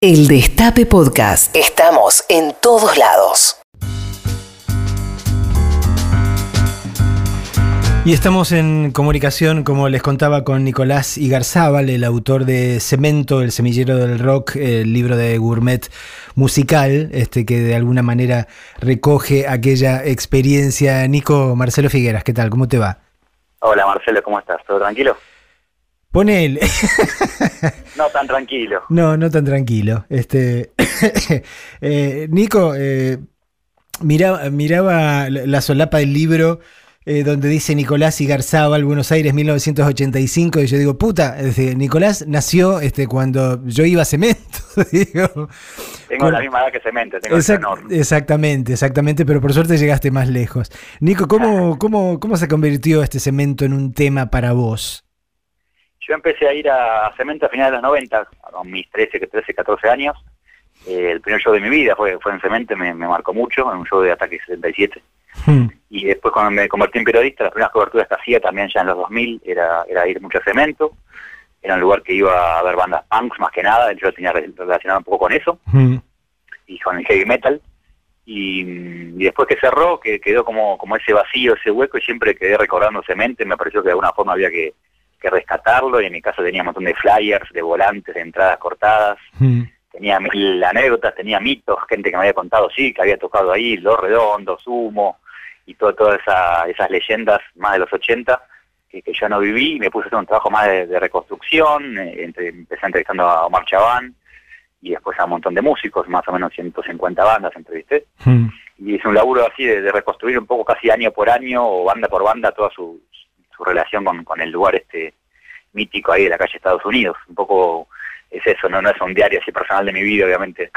El Destape Podcast. Estamos en todos lados. Y estamos en comunicación, como les contaba, con Nicolás Igarzábal, el autor de Cemento, el semillero del rock, el libro de gourmet musical, este que de alguna manera recoge aquella experiencia. Nico, Marcelo Figueras, ¿qué tal? ¿Cómo te va? Hola Marcelo, ¿cómo estás? ¿Todo tranquilo? Pone no tan tranquilo. No, no tan tranquilo. Este, eh, Nico, eh, miraba, miraba la solapa del libro eh, donde dice Nicolás Igarzábal, Buenos Aires, 1985, y yo digo, puta, Nicolás nació este, cuando yo iba a Cemento. tengo la misma edad que Cemento, tengo Exactamente, exactamente, pero por suerte llegaste más lejos. Nico, ¿cómo, cómo, ¿cómo se convirtió este Cemento en un tema para vos? Yo empecé a ir a Cemento a finales de los 90, con mis 13, 13 14 años. Eh, el primer show de mi vida fue, fue en Cemento, me, marcó mucho, en un show de Ataque 77. Hmm. Y después cuando me convertí en periodista, las primeras coberturas que hacía también ya en los 2000 era, era ir mucho a Cemento. Era un lugar que iba a ver bandas punks más que nada, yo tenía relacionado un poco con eso. Hmm. Y con el heavy metal. Y, después que cerró, que quedó como, como ese vacío, ese hueco, y siempre quedé recordando Cemento, me pareció que de alguna forma había que que rescatarlo y en mi caso tenía un montón de flyers, de volantes, de entradas cortadas. Hmm. Tenía mil anécdotas, tenía mitos, gente que me había contado, sí, que había tocado ahí, Los Redondos, Humo, y todo, todas esa, esas leyendas más de los 80 que, que, yo no viví y me puse a hacer un trabajo más de, reconstrucción, eh, empecé entrevistando a Omar Chabán y después a un montón de músicos, más o menos 150 bandas entrevisté. Hmm. Y hice un laburo así de, de, reconstruir un poco casi año por año o banda por banda toda su, su relación con, con el lugar este mítico ahí de la calle Estados Unidos. Un poco es eso, no, no es un diario así personal de mi vida, obviamente,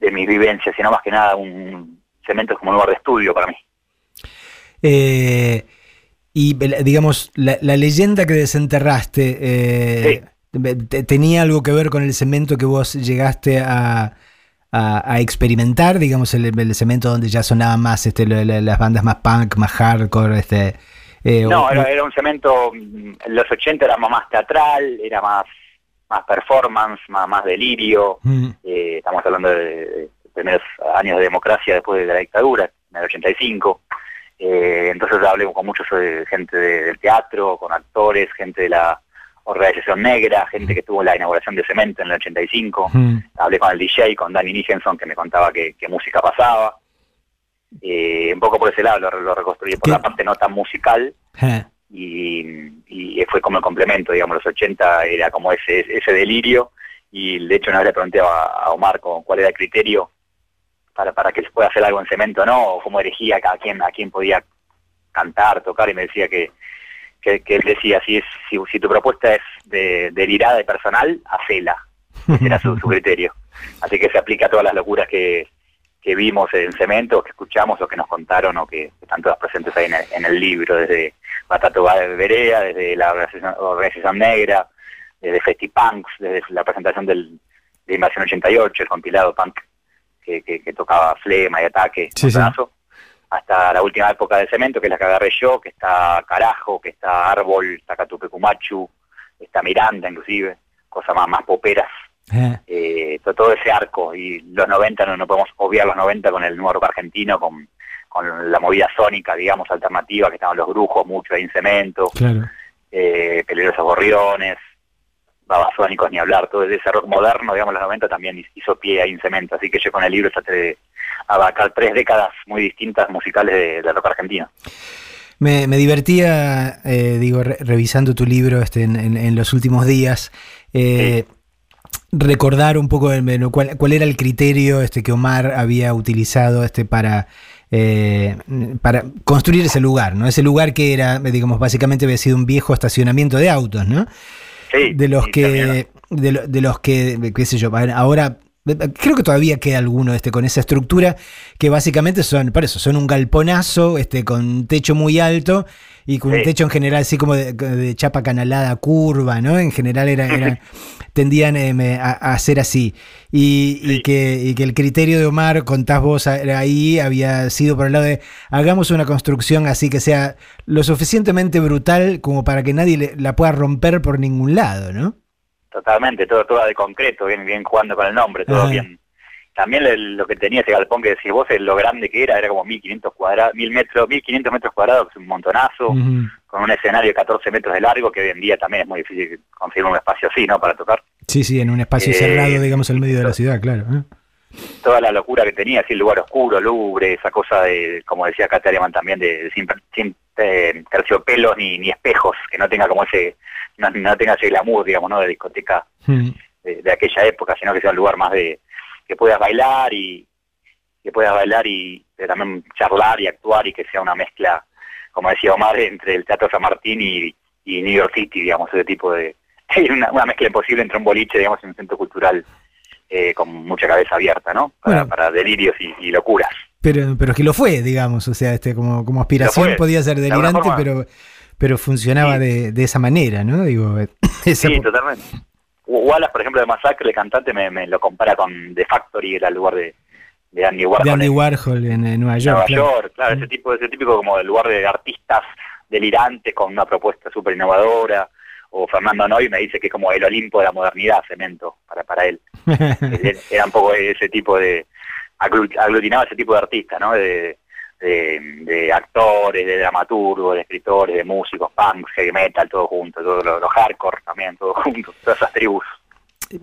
de mis vivencias, sino más que nada un cemento como un lugar de estudio para mí. Eh, y digamos, la, leyenda que desenterraste, eh, ¿tenía algo que ver con el cemento que vos llegaste a, a, experimentar? Digamos, el, el, cemento donde ya sonaban más este, las bandas más punk, más hardcore, este, eh, no, era, un cemento, en los 80 era más teatral, era más más performance, más, más delirio. Mm. Eh, estamos hablando de, primeros años de democracia después de la dictadura, en el 85. Eh, entonces hablé con muchos gente del teatro, con actores, gente de la organización negra, gente que tuvo la inauguración de Cemento en el 85. Mm. Hablé con el DJ, con Danny Nichenson, que me contaba qué música pasaba. Eh, un poco por ese lado lo, reconstruí, por la parte no tan musical. Y, fue como el complemento, digamos, los 80 era como ese ese delirio. Y de hecho, una vez le pregunté a, Omar cuál era el criterio para, para que se pueda hacer algo en cemento, ¿no? O cómo elegía a quién, a quién podía cantar, tocar, y me decía que, que, él decía, si, es, si, tu propuesta es de, delirada y personal, hacela. Ese era su, su criterio. Así que se aplica a todas las locuras que, que vimos en Cemento, que escuchamos o que nos contaron o que están todas presentes ahí en el, libro, desde Batato de Berea, desde la organización, Negra, desde Festipunks, desde la presentación del, de Invasión 88, el compilado punk que, que, tocaba Flema y Ataque, hasta la última época de Cemento, que es la que agarré yo, que está Carajo, que está Árbol, está Catupecumachu, está Miranda inclusive, cosas más, más poperas eh, todo ese arco y los 90 no, no podemos obviar los 90 con el nuevo rock argentino con, con la movida sónica digamos alternativa que estaban los brujos mucho ahí en cemento eh, peligrosos gorriones babasónicos ni hablar todo ese rock moderno digamos los 90 también hizo pie ahí en cemento así que yo con el libro traté de abarcar tres décadas muy distintas musicales de, rock argentino. Me, divertía, eh, digo, revisando tu libro este, en, los últimos días. Eh, recordar un poco cuál, cuál, era el criterio este, que Omar había utilizado este, para, eh, para construir ese lugar, ¿no? Ese lugar que era, digamos, básicamente había sido un viejo estacionamiento de autos, ¿no? Sí, de los que, de, de, los que, qué sé yo, ahora Creo que todavía queda alguno este, con esa estructura que básicamente son, por eso, son un galponazo este, con techo muy alto y con un techo en general así como de, chapa canalada curva, ¿no? En general era, tendían eh, a, a, ser así. Y, que, que, el criterio de Omar, contás vos ahí, había sido por el lado de hagamos una construcción así que sea lo suficientemente brutal como para que nadie la pueda romper por ningún lado, ¿no? totalmente, todo, todo de concreto, bien, bien jugando con el nombre, todo bien. También lo que tenía ese galpón que decís vos, lo grande que era, era como 1500 cuadrados, 1000 metros, 1500 metros cuadrados, que es un montonazo, con un escenario de 14 metros de largo, que hoy en día también es muy difícil conseguir un espacio así, ¿no? Para tocar. Sí, sí, en un espacio cerrado, eh, digamos, en medio de la ciudad, claro. ¿eh? Toda la locura que tenía, así el lugar oscuro, lubre, esa cosa de, como decía Catariaman también, de, sin, sin eh, terciopelos ni, ni espejos, que no tenga como ese, no, tenga ese glamour, digamos, ¿no? De discoteca hmm. de, aquella época, sino que sea un lugar más de que puedas bailar y que puedas bailar y también charlar y actuar y que sea una mezcla, como decía Omar, entre el Teatro San Martín y, y New York City, digamos, ese tipo de... Una, una mezcla imposible entre un boliche, digamos, y un centro cultural eh, con mucha cabeza abierta, ¿no? Para, delirios y, locuras. Pero, pero es que lo fue, digamos, o sea, este como, como aspiración podía ser delirante, pero, pero funcionaba de, de, esa manera, ¿no? Digo, sí, totalmente. Wallace, por ejemplo, de Masacre, el cantante, me, me lo compara con The Factory, era el lugar de, de Andy Warhol. De Andy Warhol en, Nueva York. Nueva York, claro, ese tipo, ese típico como el lugar de artistas delirantes con una propuesta súper innovadora o Fernando Noy me dice que es como el Olimpo de la modernidad, Cemento, para, para él. Era un poco ese tipo de, aglutinaba ese tipo de artistas, ¿no? De, de, actores, de dramaturgos, de escritores, de músicos, punks, heavy metal, todo junto, todos los, hardcore también, todo junto, todas esas tribus.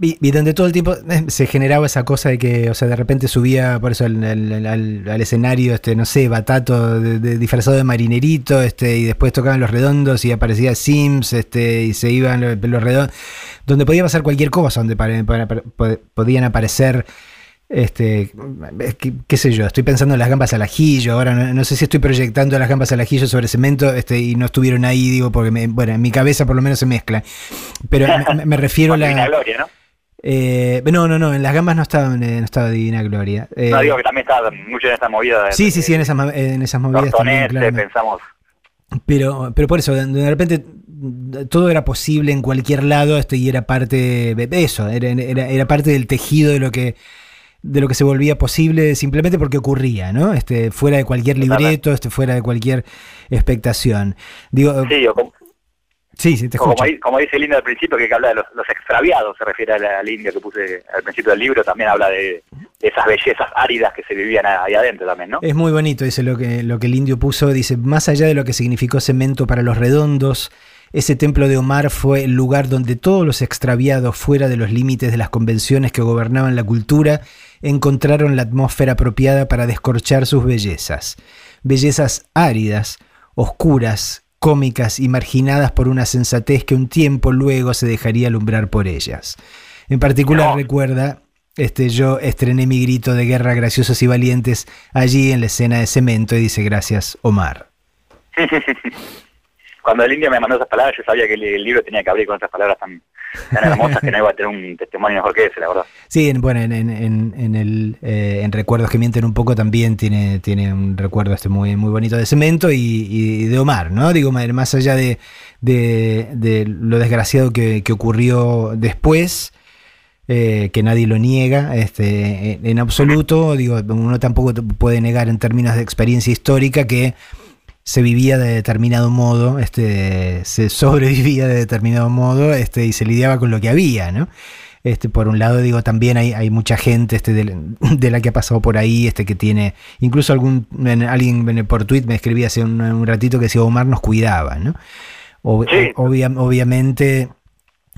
Y, donde todo el tiempo eh, se generaba esa cosa de que, o sea, de repente subía por eso al, al, escenario, este, no sé, Batato de, disfrazado de marinerito, este, y después tocaban los redondos y aparecía Sims, este, y se iban los, redondos, donde podía pasar cualquier cosa, donde podían aparecer, este, qué, sé yo, estoy pensando en las gambas al ajillo, ahora no, sé si estoy proyectando las gambas al ajillo sobre cemento, este, y no estuvieron ahí, digo, porque bueno, en mi cabeza por lo menos se mezcla, pero me, refiero a la... Gloria, ¿no? Eh, no, no, no, en las gambas no estaba, no estaba Divina Gloria. Eh, no, digo que también estaba mucho en esta movida. sí, sí, sí, en esas, en esas movidas. También, pensamos. Pero, pero por eso, de, repente todo era posible en cualquier lado este, y era parte de eso, era, era, era, parte del tejido de lo que de lo que se volvía posible simplemente porque ocurría, ¿no? Este, fuera de cualquier libreto, este, fuera de cualquier expectación. Digo, sí, Sí, sí, te como, como, dice el indio al principio, que habla de los, extraviados, se refiere al indio que puse al principio del libro, también habla de, esas bellezas áridas que se vivían ahí adentro también, ¿no? Es muy bonito, dice lo que, lo que el indio puso, dice, más allá de lo que significó cemento para los redondos, ese templo de Omar fue el lugar donde todos los extraviados fuera de los límites de las convenciones que gobernaban la cultura encontraron la atmósfera apropiada para descorchar sus bellezas. Bellezas áridas, oscuras, cómicas y marginadas por una sensatez que un tiempo luego se dejaría alumbrar por ellas. En particular recuerda, este, yo estrené mi grito de guerra graciosos y valientes allí en la escena de cemento y dice gracias Omar. Cuando el indio me mandó esas palabras yo sabía que el, libro tenía que abrir con esas palabras tan, hermosas que no iba a tener un testimonio mejor que ese, la verdad. Sí, en, bueno, en, en, en el, eh, Recuerdos que mienten un poco también tiene, tiene un recuerdo este muy, muy bonito de Cemento y, de Omar, ¿no? Digo, más allá de, de, lo desgraciado que, ocurrió después, eh, que nadie lo niega este, en absoluto, digo, uno tampoco puede negar en términos de experiencia histórica que se vivía de determinado modo, este, se sobrevivía de determinado modo este, y se lidiaba con lo que había, ¿no? Este, por un lado, digo, también hay, hay mucha gente este, de, la que ha pasado por ahí, este, que tiene, incluso algún, alguien por tweet me escribía hace un, ratito que decía Omar nos cuidaba, ¿no? obviamente,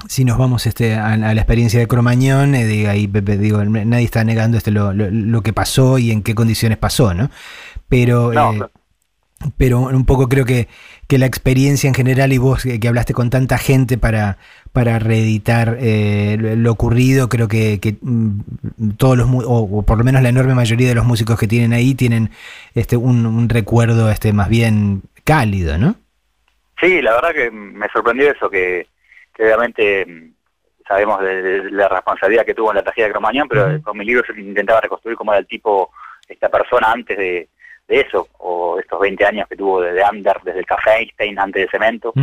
si nos vamos este, a, la experiencia de Cromañón, eh, digo, ahí, digo, nadie está negando este, lo, lo, que pasó y en qué condiciones pasó, ¿no? Pero eh, pero un poco creo que, que, la experiencia en general y vos que, hablaste con tanta gente para, para reeditar eh, lo, ocurrido, creo que, que mm, todos los, o, por lo menos la enorme mayoría de los músicos que tienen ahí tienen este un, un recuerdo este más bien cálido, ¿no? Sí, la verdad que me sorprendió eso, que, que obviamente mm, sabemos de, la responsabilidad que tuvo en la tragedia de Cromañón, pero con mi libro intentaba reconstruir cómo era el tipo, esta persona antes de de eso, o estos 20 años que tuvo desde Under, desde el Café Einstein, antes de Cemento,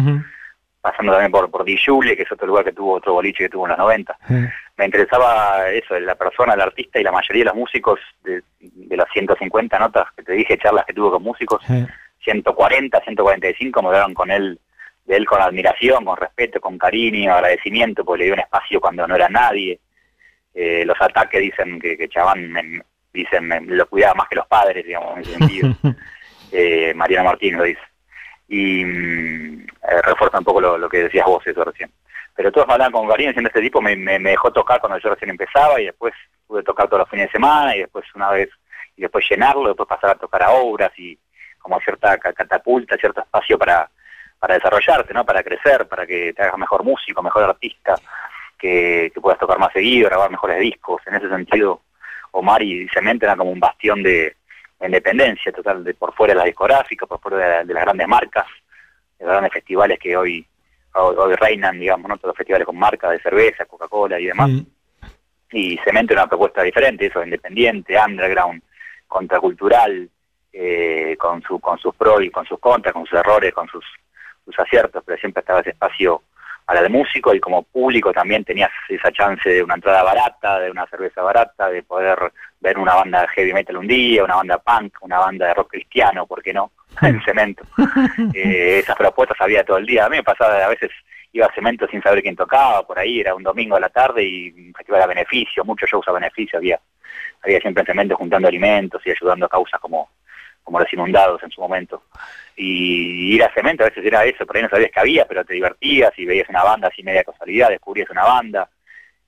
pasando también por, por Di que es otro lugar que tuvo otro boliche que tuvo en los 90. Me interesaba eso, la persona, el artista y la mayoría de los músicos, de, las 150 notas que te dije, charlas que tuvo con músicos, 140, 145 me con él de él con admiración, con respeto, con cariño, agradecimiento, porque le dio un espacio cuando no era nadie. Eh, los ataques dicen que, que Chabán dicen lo cuidaba más que los padres, digamos, en ese sentido. eh, Mariana Martínez lo dice. Y mm, eh, refuerza un poco lo, que decías vos eso recién. Pero todos me hablaban con cariño diciendo este tipo me, me, dejó tocar cuando yo recién empezaba y después pude tocar todos los fines de semana y después una vez y después llenarlo, después pasar a tocar a obras y como cierta catapulta, cierto espacio para, para desarrollarte, ¿no? Para crecer, para que te hagas mejor músico, mejor artista, que, que puedas tocar más seguido, grabar mejores discos. En ese sentido, Omar y Cemento eran como un bastión de, independencia total, de por fuera de la discográfica, por fuera de, las grandes marcas, de los grandes festivales que hoy, hoy, reinan, digamos, ¿no? todos los festivales con marcas de cerveza, Coca-Cola y demás. Mm. Y Cemento era una propuesta diferente, eso, independiente, underground, contracultural, eh, con, su, con sus pros y con sus contras, con sus errores, con sus, sus aciertos, pero siempre estaba ese espacio para el músico y como público también tenías esa chance de una entrada barata, de una cerveza barata, de poder ver una banda de heavy metal un día, una banda punk, una banda de rock cristiano, ¿por qué no? en cemento. Eh, esas propuestas había todo el día. A mí me pasaba, a veces iba a cemento sin saber quién tocaba, por ahí era un domingo a la tarde y festival a beneficio, muchos shows a beneficio, había, había siempre en cemento juntando alimentos y ayudando a causas como, como los inundados en su momento y ir a cemento a veces era eso, por ahí no sabías que había, pero te divertías y veías una banda así media casualidad, descubrías una banda,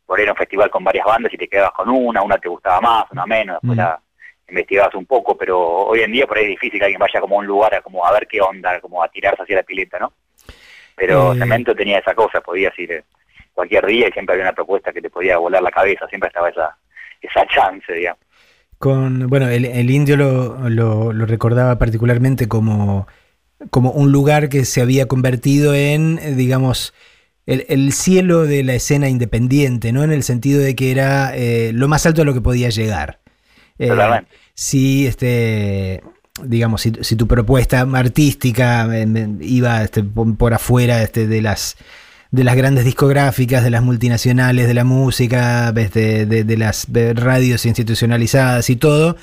por ahí era un festival con varias bandas y te quedabas con una, una te gustaba más, una menos, después mm. la investigabas un poco, pero hoy en día por ahí es difícil que alguien vaya como a un lugar a, como a ver qué onda, como a tirarse hacia la pileta, ¿no? Pero eh. Cemento tenía esa cosa, podías ir eh, cualquier día y siempre había una propuesta que te podía volar la cabeza, siempre estaba esa, esa chance, digamos. Con, bueno, el, el indio lo, lo, lo, recordaba particularmente como como un lugar que se había convertido en, eh, digamos, el, cielo de la escena independiente, ¿no? En el sentido de que era eh, lo más alto a lo que podía llegar. Eh, si, este, digamos, si, tu propuesta artística iba este, por afuera este, de las de las grandes discográficas, de las multinacionales de la música, de, de las radios institucionalizadas y todo,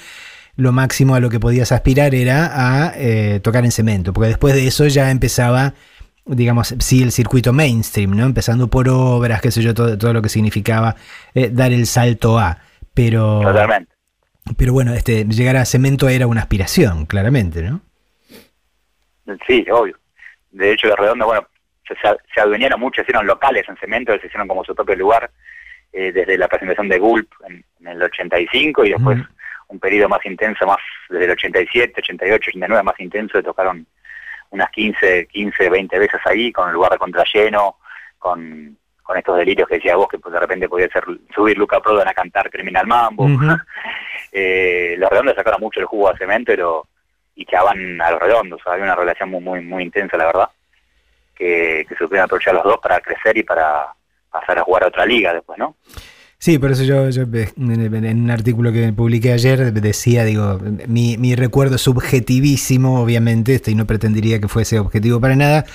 lo máximo a lo que podías aspirar era a eh, tocar en cemento, porque después de eso ya empezaba, digamos, sí, el circuito mainstream, ¿no? Empezando por obras, qué sé yo, todo, todo lo que significaba eh, dar el salto a. Pero, pero bueno, este, llegar a cemento era una aspiración, claramente, ¿no? Sí, obvio. De hecho, de Redondo, bueno, se, se adueñaron mucho, hicieron locales en cemento, se hicieron como su propio lugar, eh, desde la presentación de Gulp en, el 85 y después un periodo más intenso, más desde el 87, 88, 89, más intenso, tocaron unas 15, 15, 20 veces ahí, con el lugar de contralleno, con, con estos delirios que decía vos, que pues de repente podía ser subir Luca Prodan a cantar Criminal Mambo. eh, los redondos sacaron mucho el jugo a cemento pero, y echaban a los redondos, había una relación muy, muy, muy intensa, la verdad, que, que supieron aprovechar los dos para crecer y para pasar a jugar a otra liga después, ¿no? Sí, por eso yo, en un artículo que publiqué ayer decía, digo, mi, mi recuerdo subjetivísimo, obviamente, este, y no pretendería que fuese objetivo para nada,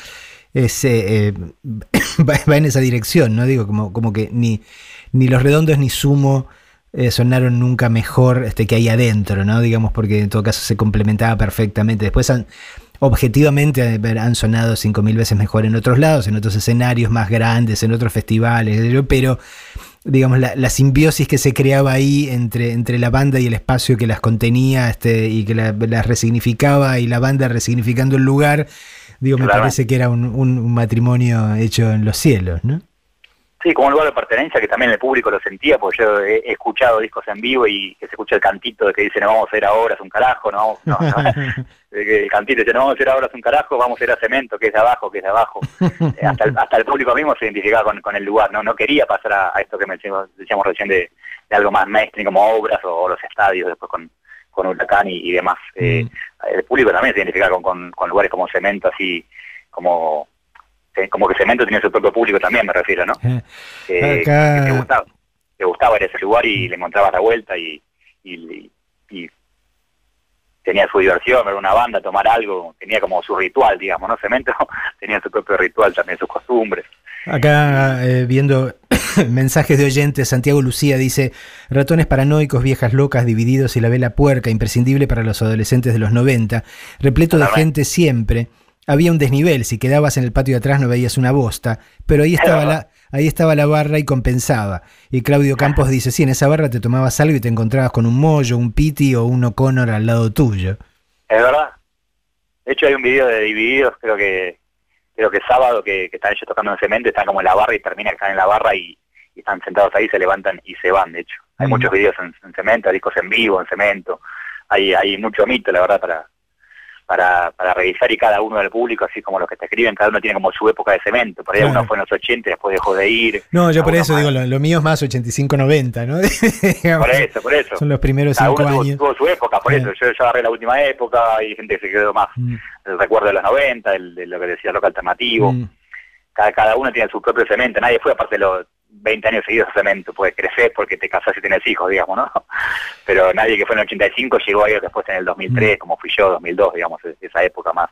es, eh, eh, va, en esa dirección, ¿no? Digo, como, como que ni, ni los redondos ni sumo eh, sonaron nunca mejor este, que ahí adentro, ¿no? Digamos, porque en todo caso se complementaba perfectamente. Después han, objetivamente han sonado cinco mil veces mejor en otros lados, en otros escenarios más grandes, en otros festivales, pero digamos, la, simbiosis que se creaba ahí entre, entre la banda y el espacio que las contenía este, y que las resignificaba y la banda resignificando el lugar, digo, me parece que era un, un, matrimonio hecho en los cielos, ¿no? Sí, como un lugar de pertenencia que también el público lo sentía, porque yo he, escuchado discos en vivo y que se escucha el cantito de que dice no vamos a ir ahora, es un carajo, no no, el cantito dice no vamos a ir ahora, es un carajo, vamos a ir a cemento, que es de abajo, que es de abajo. Eh, hasta, el, hasta el público mismo se identificaba con, el lugar, no no quería pasar a, esto que decíamos, decíamos recién de, algo más mainstream como obras o, los estadios después con, con Huracán y, demás. Eh, mm. el público también se identificaba con, con, con lugares como cemento, así como como que Cemento tenía su propio público también, me refiero, ¿no? Eh, que, te gustaba, te gustaba ir a ese lugar y le encontrabas la vuelta y, y, tenía su diversión, ver una banda, tomar algo, tenía como su ritual, digamos, ¿no? Cemento tenía su propio ritual también, sus costumbres. Acá eh, viendo mensajes de oyentes, Santiago Lucía dice, ratones paranoicos, viejas locas, divididos y la vela puerca, imprescindible para los adolescentes de los 90, repleto de gente siempre había un desnivel, si quedabas en el patio de atrás no veías una bosta, pero ahí estaba la, ahí estaba la barra y compensaba. Y Claudio Campos dice, sí, en esa barra te tomabas algo y te encontrabas con un mollo, un piti o un O'Connor al lado tuyo. Es verdad. De hecho hay un video de Divididos, creo que creo que sábado, que, están ellos tocando en cemento, están como en la barra y terminan que están en la barra y, están sentados ahí, se levantan y se van, de hecho. Hay muchos videos en, en, cemento, discos en vivo, en cemento. Hay, hay mucho mito, la verdad, para, para, para revisar y cada uno del público, así como los que te escriben, cada uno tiene como su época de cemento. Por ahí uno fue en los 80 y después dejó de ir. No, yo por eso digo, lo, mío es más 85-90, ¿no? por eso, por eso. Son los primeros cinco años. Tuvo, su época, por eso. Yo, yo agarré la última época y gente que se quedó más mm. el recuerdo de los 90, el, de lo que decía local alternativo. Mm. Cada, cada uno tiene su propio cemento, nadie fue aparte de los 20 años seguidos de cemento, puedes crecer porque te casas y tienes hijos, digamos, ¿no? Pero nadie que fue en el 85 llegó ahí después en el 2003, mm. como fui yo, 2002, digamos, esa época más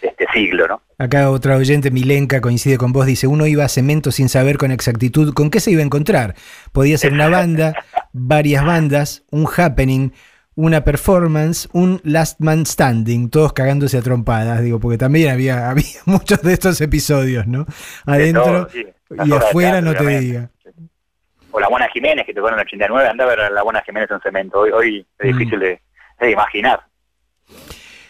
de este siglo, ¿no? Acá otra oyente, Milenka, coincide con vos, dice, uno iba a cemento sin saber con exactitud con qué se iba a encontrar. Podía ser una banda, varias bandas, un happening, una performance, un last man standing, todos cagándose a trompadas, digo, porque también había, había muchos de estos episodios, ¿no? Adentro y afuera no te diga. O la Buena Jiménez, que tocó en el 89, anda a ver la Buena Jiménez en cemento. Hoy, hoy es mm. difícil de, imaginar.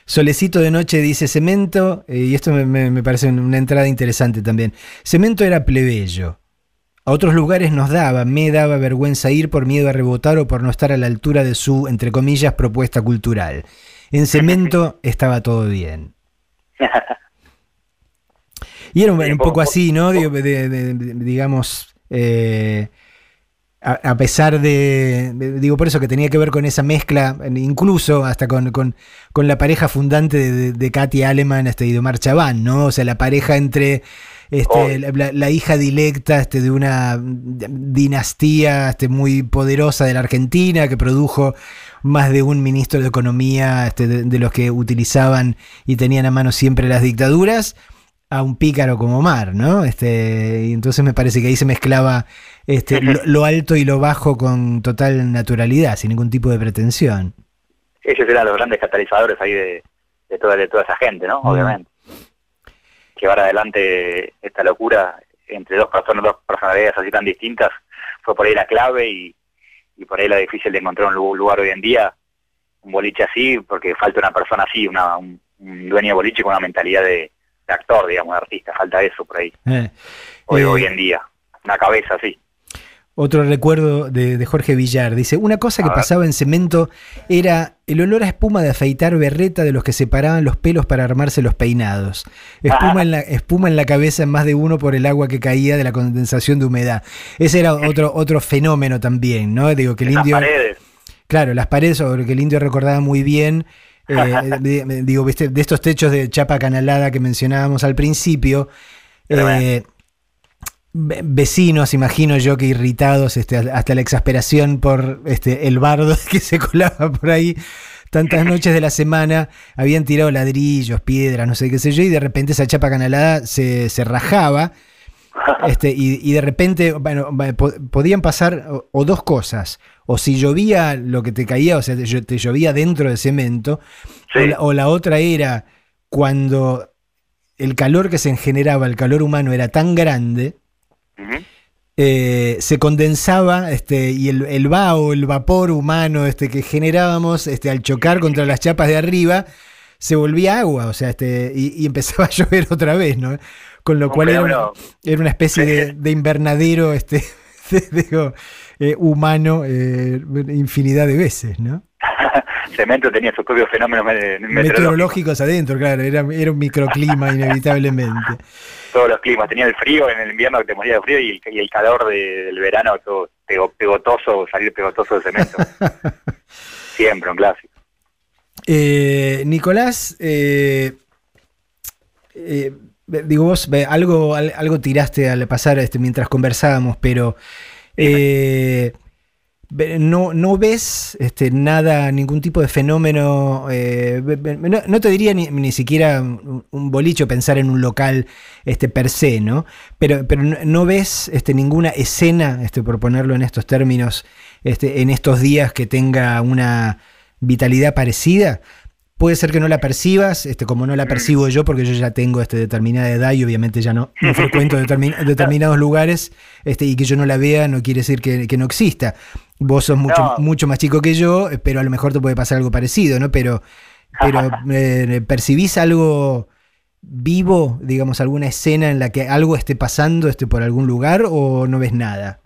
Solecito de Noche dice Cemento, eh, y esto me, parece una entrada interesante también. Cemento era plebeyo. A otros lugares nos daba, me daba vergüenza ir por miedo a rebotar o por no estar a la altura de su, entre comillas, propuesta cultural. En Cemento estaba todo bien. Y era un, poco así, ¿no? digamos, eh, a, pesar de, digo por eso que tenía que ver con esa mezcla, incluso hasta con, la pareja fundante de, de Katy Aleman este, y de Omar Chabán, ¿no? O sea, la pareja entre este, la, hija dilecta este, de una dinastía este, muy poderosa de la Argentina que produjo más de un ministro de Economía este, de los que utilizaban y tenían a mano siempre las dictaduras a un pícaro como Mar, ¿no? Este, y entonces me parece que ahí se mezclaba este, lo, alto y lo bajo con total naturalidad, sin ningún tipo de pretensión. Ellos eran los grandes catalizadores ahí de, toda, de toda esa gente, ¿no? Obviamente. Llevar adelante esta locura entre dos personas, dos personalidades así tan distintas, fue por ahí la clave y, por ahí la difícil de encontrar un lugar hoy en día, un boliche así, porque falta una persona así, una, un dueño de boliche con una mentalidad de, de actor, digamos, de artista, falta eso por ahí. Eh, hoy, hoy eh, en día, una cabeza así. Otro recuerdo de, Jorge Villar. Dice, una cosa que pasaba en cemento era el olor a espuma de afeitar berreta de los que separaban los pelos para armarse los peinados. Espuma, en la, espuma en la cabeza en más de uno por el agua que caía de la condensación de humedad. Ese era otro, otro fenómeno también, ¿no? Digo que el indio... paredes. Claro, las paredes, que el indio recordaba muy bien eh, digo, ¿viste? de estos techos de chapa canalada que mencionábamos al principio, eh, vecinos, imagino yo que irritados este, hasta la exasperación por este, el bardo que se colaba por ahí tantas noches de la semana, habían tirado ladrillos, piedras, no sé qué sé yo, y de repente esa chapa canalada se, se rajaba. Este, y, de repente, bueno, podían pasar o dos cosas. O si llovía lo que te caía, o sea, te, llovía dentro de cemento, o, la, otra era cuando el calor que se generaba, el calor humano era tan grande, eh, se condensaba este, y el, el vaho, el vapor humano este, que generábamos este, al chocar contra las chapas de arriba, se volvía agua, o sea, este, y, empezaba a llover otra vez, ¿no? Con lo cual era una, especie de, invernadero, este, digo, eh, humano eh, infinidad de veces, ¿no? Cemento tenía sus propios fenómenos meteorológicos adentro, claro, era, era un microclima inevitablemente. Todos los climas, tenía el frío en el invierno que te moría de frío y el, calor del verano, todo pegotoso, salir pegotoso de cemento. Siempre un clásico. Eh, Nicolás, digo vos, algo, algo tiraste al pasar este, mientras conversábamos, pero eh, no, no ves este, nada, ningún tipo de fenómeno, eh, no, te diría ni, ni, siquiera un bolicho pensar en un local este, per se, ¿no? Pero, pero no, ves este, ninguna escena, este, por ponerlo en estos términos, este, en estos días que tenga una vitalidad parecida. Puede ser que no la percibas, este, como no la mm. percibo yo, porque yo ya tengo este, determinada edad y obviamente ya no, no frecuento determinados lugares, este, y que yo no la vea no quiere decir que, no exista. Vos sos mucho, mucho más chico que yo, pero a lo mejor te puede pasar algo parecido, ¿no? Pero, pero eh, ¿percibís algo vivo, digamos, alguna escena en la que algo esté pasando este, por algún lugar o no ves nada?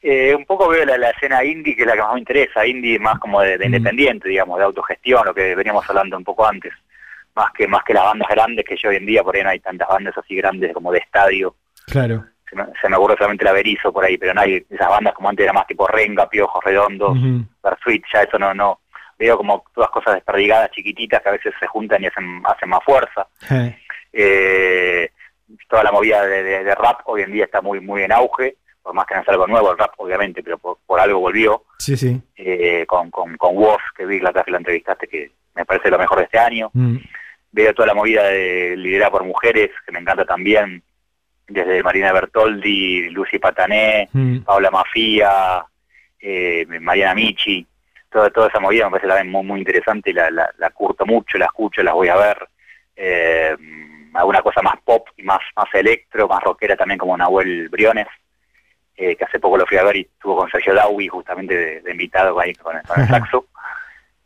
Eh, un poco veo la, escena indie, que es la que más me interesa, indie más como de, mm. independiente, digamos, de autogestión, lo que veníamos hablando un poco antes, más que más que las bandas grandes, que yo hoy en día por ahí no hay tantas bandas así grandes como de estadio. Claro. Se me, se me ocurre solamente la Berizo por ahí, pero no hay esas bandas como antes era más tipo Renga, Piojos Redondos, uh ya eso no, no. Veo como todas cosas desperdigadas, chiquititas, que a veces se juntan y hacen, hacen más fuerza. Eh, toda la movida de, rap hoy en día está muy muy en auge por más que no es algo nuevo el rap, obviamente, pero por, algo volvió. Sí, sí. Eh, con, con, con Woz, que vi la que lo entrevistaste, que me parece lo mejor de este año. Mm. Veo toda la movida de liderar por mujeres, que me encanta también, desde Marina Bertoldi, Lucy Patané, mm. Paula Mafia, eh, Mariana Michi, toda, toda esa movida me parece también muy, muy interesante, la, la, la curto mucho, la escucho, la voy a ver. Eh, alguna cosa más pop y más, más electro, más rockera también como Nahuel Briones. Eh, que hace poco lo fui a ver y estuvo con Sergio Dawi justamente de, invitado ahí con, el saxo.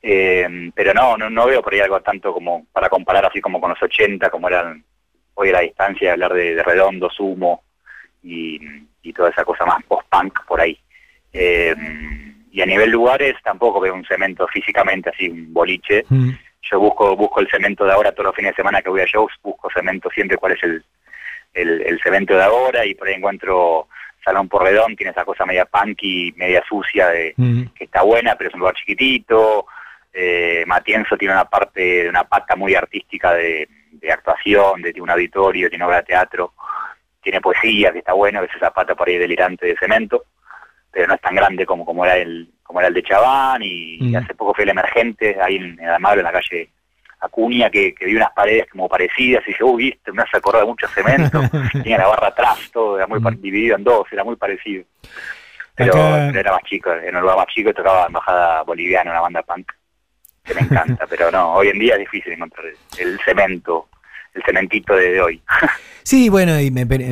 Eh, pero no, no, no veo por ahí algo tanto como para comparar así como con los 80, como eran hoy a la distancia, hablar de, de redondo, sumo y, toda esa cosa más post-punk por ahí. Eh, y a nivel lugares tampoco veo un cemento físicamente así, un boliche. Mm. Yo busco busco el cemento de ahora todos los fines de semana que voy a shows, busco cemento siempre cuál es el, el, el cemento de ahora y por ahí encuentro Salón Porredón tiene esa cosa media punky, media sucia, de, mm. que está buena, pero es un lugar chiquitito. Eh, Matienzo tiene una parte, una pata muy artística de, actuación, de, un auditorio, tiene obra de teatro, tiene poesía, que está bueno, veces esa pata por ahí delirante de cemento, pero no es tan grande como, como era el como era el de Chabán, y, mm. hace poco fue el emergente, ahí en, en Almagro, en la calle Acuña que, que vi unas paredes como parecidas y dije, uy, viste, me hace acordar de mucho cemento, tenía la barra atrás, todo era muy mm. dividido en dos, era muy parecido. Pero, era más chico, en un lugar más chico tocaba Embajada Boliviana, una banda punk, que me encanta, pero no, hoy en día es difícil encontrar el cemento el cementito de, hoy. Sí, bueno, y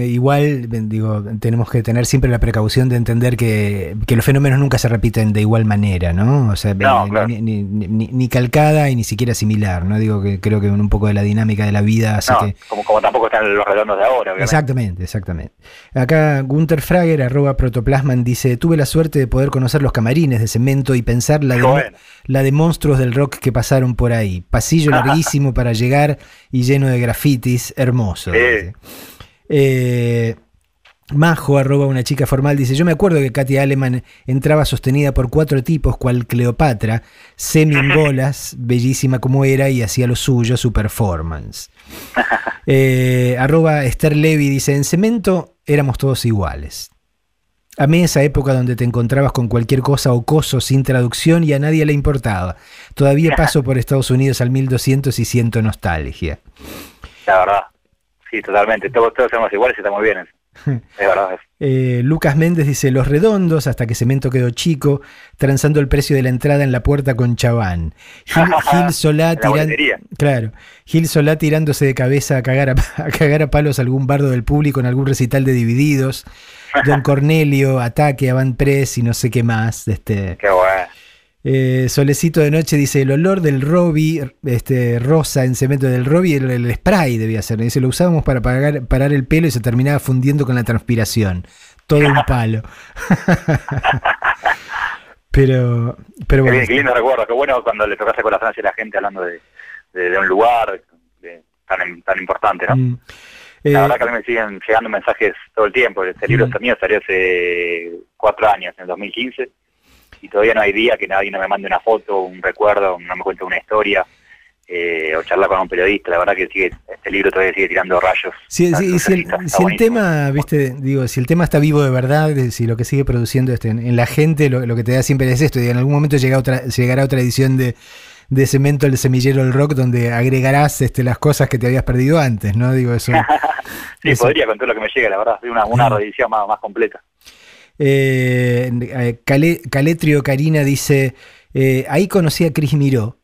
igual digo, tenemos que tener siempre la precaución de entender que, los fenómenos nunca se repiten de igual manera, ¿no? O sea, ni, calcada y ni siquiera similar, ¿no? Digo que creo que un poco de la dinámica de la vida hace que... Como, como tampoco están los redondos de ahora, obviamente. Exactamente, exactamente. Acá Gunther Frager, arroba protoplasman, dice, tuve la suerte de poder conocer los camarines de cemento y pensar la de, la de monstruos del rock que pasaron por ahí. Pasillo larguísimo para llegar y lleno de grafitis, hermoso. Eh, Majo, arroba una chica formal, dice, yo me acuerdo que Katia Aleman entraba sostenida por cuatro tipos, cual Cleopatra, semi en bolas, bellísima como era, y hacía lo suyo, su performance. Eh, arroba Esther Levy dice, en cemento éramos todos iguales. A mí esa época donde te encontrabas con cualquier cosa o coso sin traducción y a nadie le importaba. Todavía paso por Estados Unidos al 1200 y siento nostalgia. La verdad, sí, totalmente. Todos, todos somos iguales y estamos bien. Es verdad. Eh, Lucas Méndez dice, los redondos, hasta que Cemento quedó chico, transando el precio de la entrada en la puerta con Chabán. Gil, Solá, claro, Gil Solá tirándose de cabeza a cagar a, a cagar a palos a algún bardo del público en algún recital de Divididos. Don Cornelio, Ataque, Avant Press y no sé qué más. Este, qué bueno. Eh, Solecito de noche dice el olor del Robbie, este, rosa en cemento del Robbie, el, spray debía ser. Dice, lo usábamos para parar el pelo y se terminaba fundiendo con la transpiración. Todo un palo. pero, pero bueno. Qué, lindo recuerdo, qué bueno cuando le tocase con la Francia y la gente hablando de, un lugar tan, tan importante, ¿no? Mm. La eh, verdad que a mí me siguen llegando mensajes todo el tiempo. Este libro mm. mío salió hace cuatro años, en el 2015, y todavía no hay día que nadie no me mande una foto, un recuerdo, no me cuente una historia. Eh, o charlar con un periodista, la verdad que sigue, este libro todavía sigue tirando rayos. si, el, tema, viste, digo, si el tema está vivo de verdad, si lo que sigue produciendo este, en, la gente, lo, que te da siempre es esto, y en algún momento llega otra, llegará otra edición de, de Cemento el Semillero del Rock donde agregarás este, las cosas que te habías perdido antes, ¿no? Digo eso. sí, podría con todo lo que me llega, la verdad, una, una reedición más, completa. Eh, eh Caletrio Karina dice, eh, ahí conocí a Cris Miró.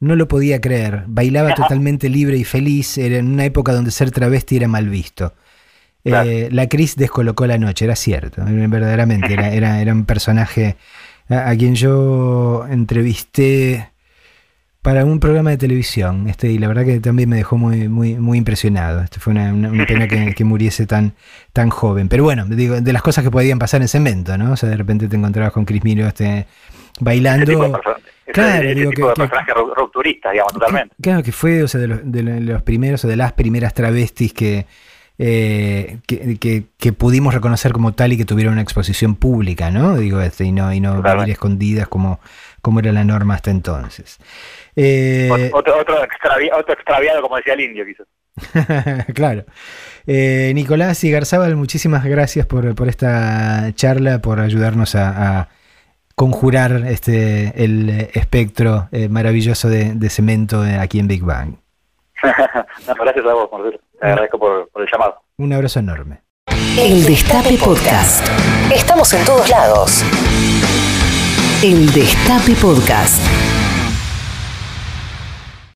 no lo podía creer. Bailaba totalmente libre y feliz. Era en una época donde ser travesti era mal visto. Eh, la Cris descolocó la noche, era cierto, verdaderamente. Era, era, era un personaje a, quien yo entrevisté para un programa de televisión. Este, y la verdad que también me dejó muy, muy, muy impresionado. Este, fue una, pena que, muriese tan, tan joven. Pero bueno, digo, de las cosas que podían pasar en Cemento, ¿no? O sea, de repente te encontrabas con Cris Miro este, bailando. Claro, digo que, de personaje rupturista, digamos, totalmente. Claro, que fue, o sea, de los, de los primeros o de las primeras travestis que, eh, que, que, pudimos reconocer como tal y que tuvieron una exposición pública, ¿no? Digo, este, y no, y no vivir escondidas como, como era la norma hasta entonces. Eh, otro, otro, extraviado, como decía el indio, quizás. claro. Eh, Nicolás y Garzabal, muchísimas gracias por, por esta charla, por ayudarnos a conjurar este el espectro eh, maravilloso de, cemento eh, aquí en Big Bang. gracias a vos, Te agradezco por, por el llamado. Un abrazo enorme. El Destape Podcast. Estamos en todos lados. El Destape Podcast.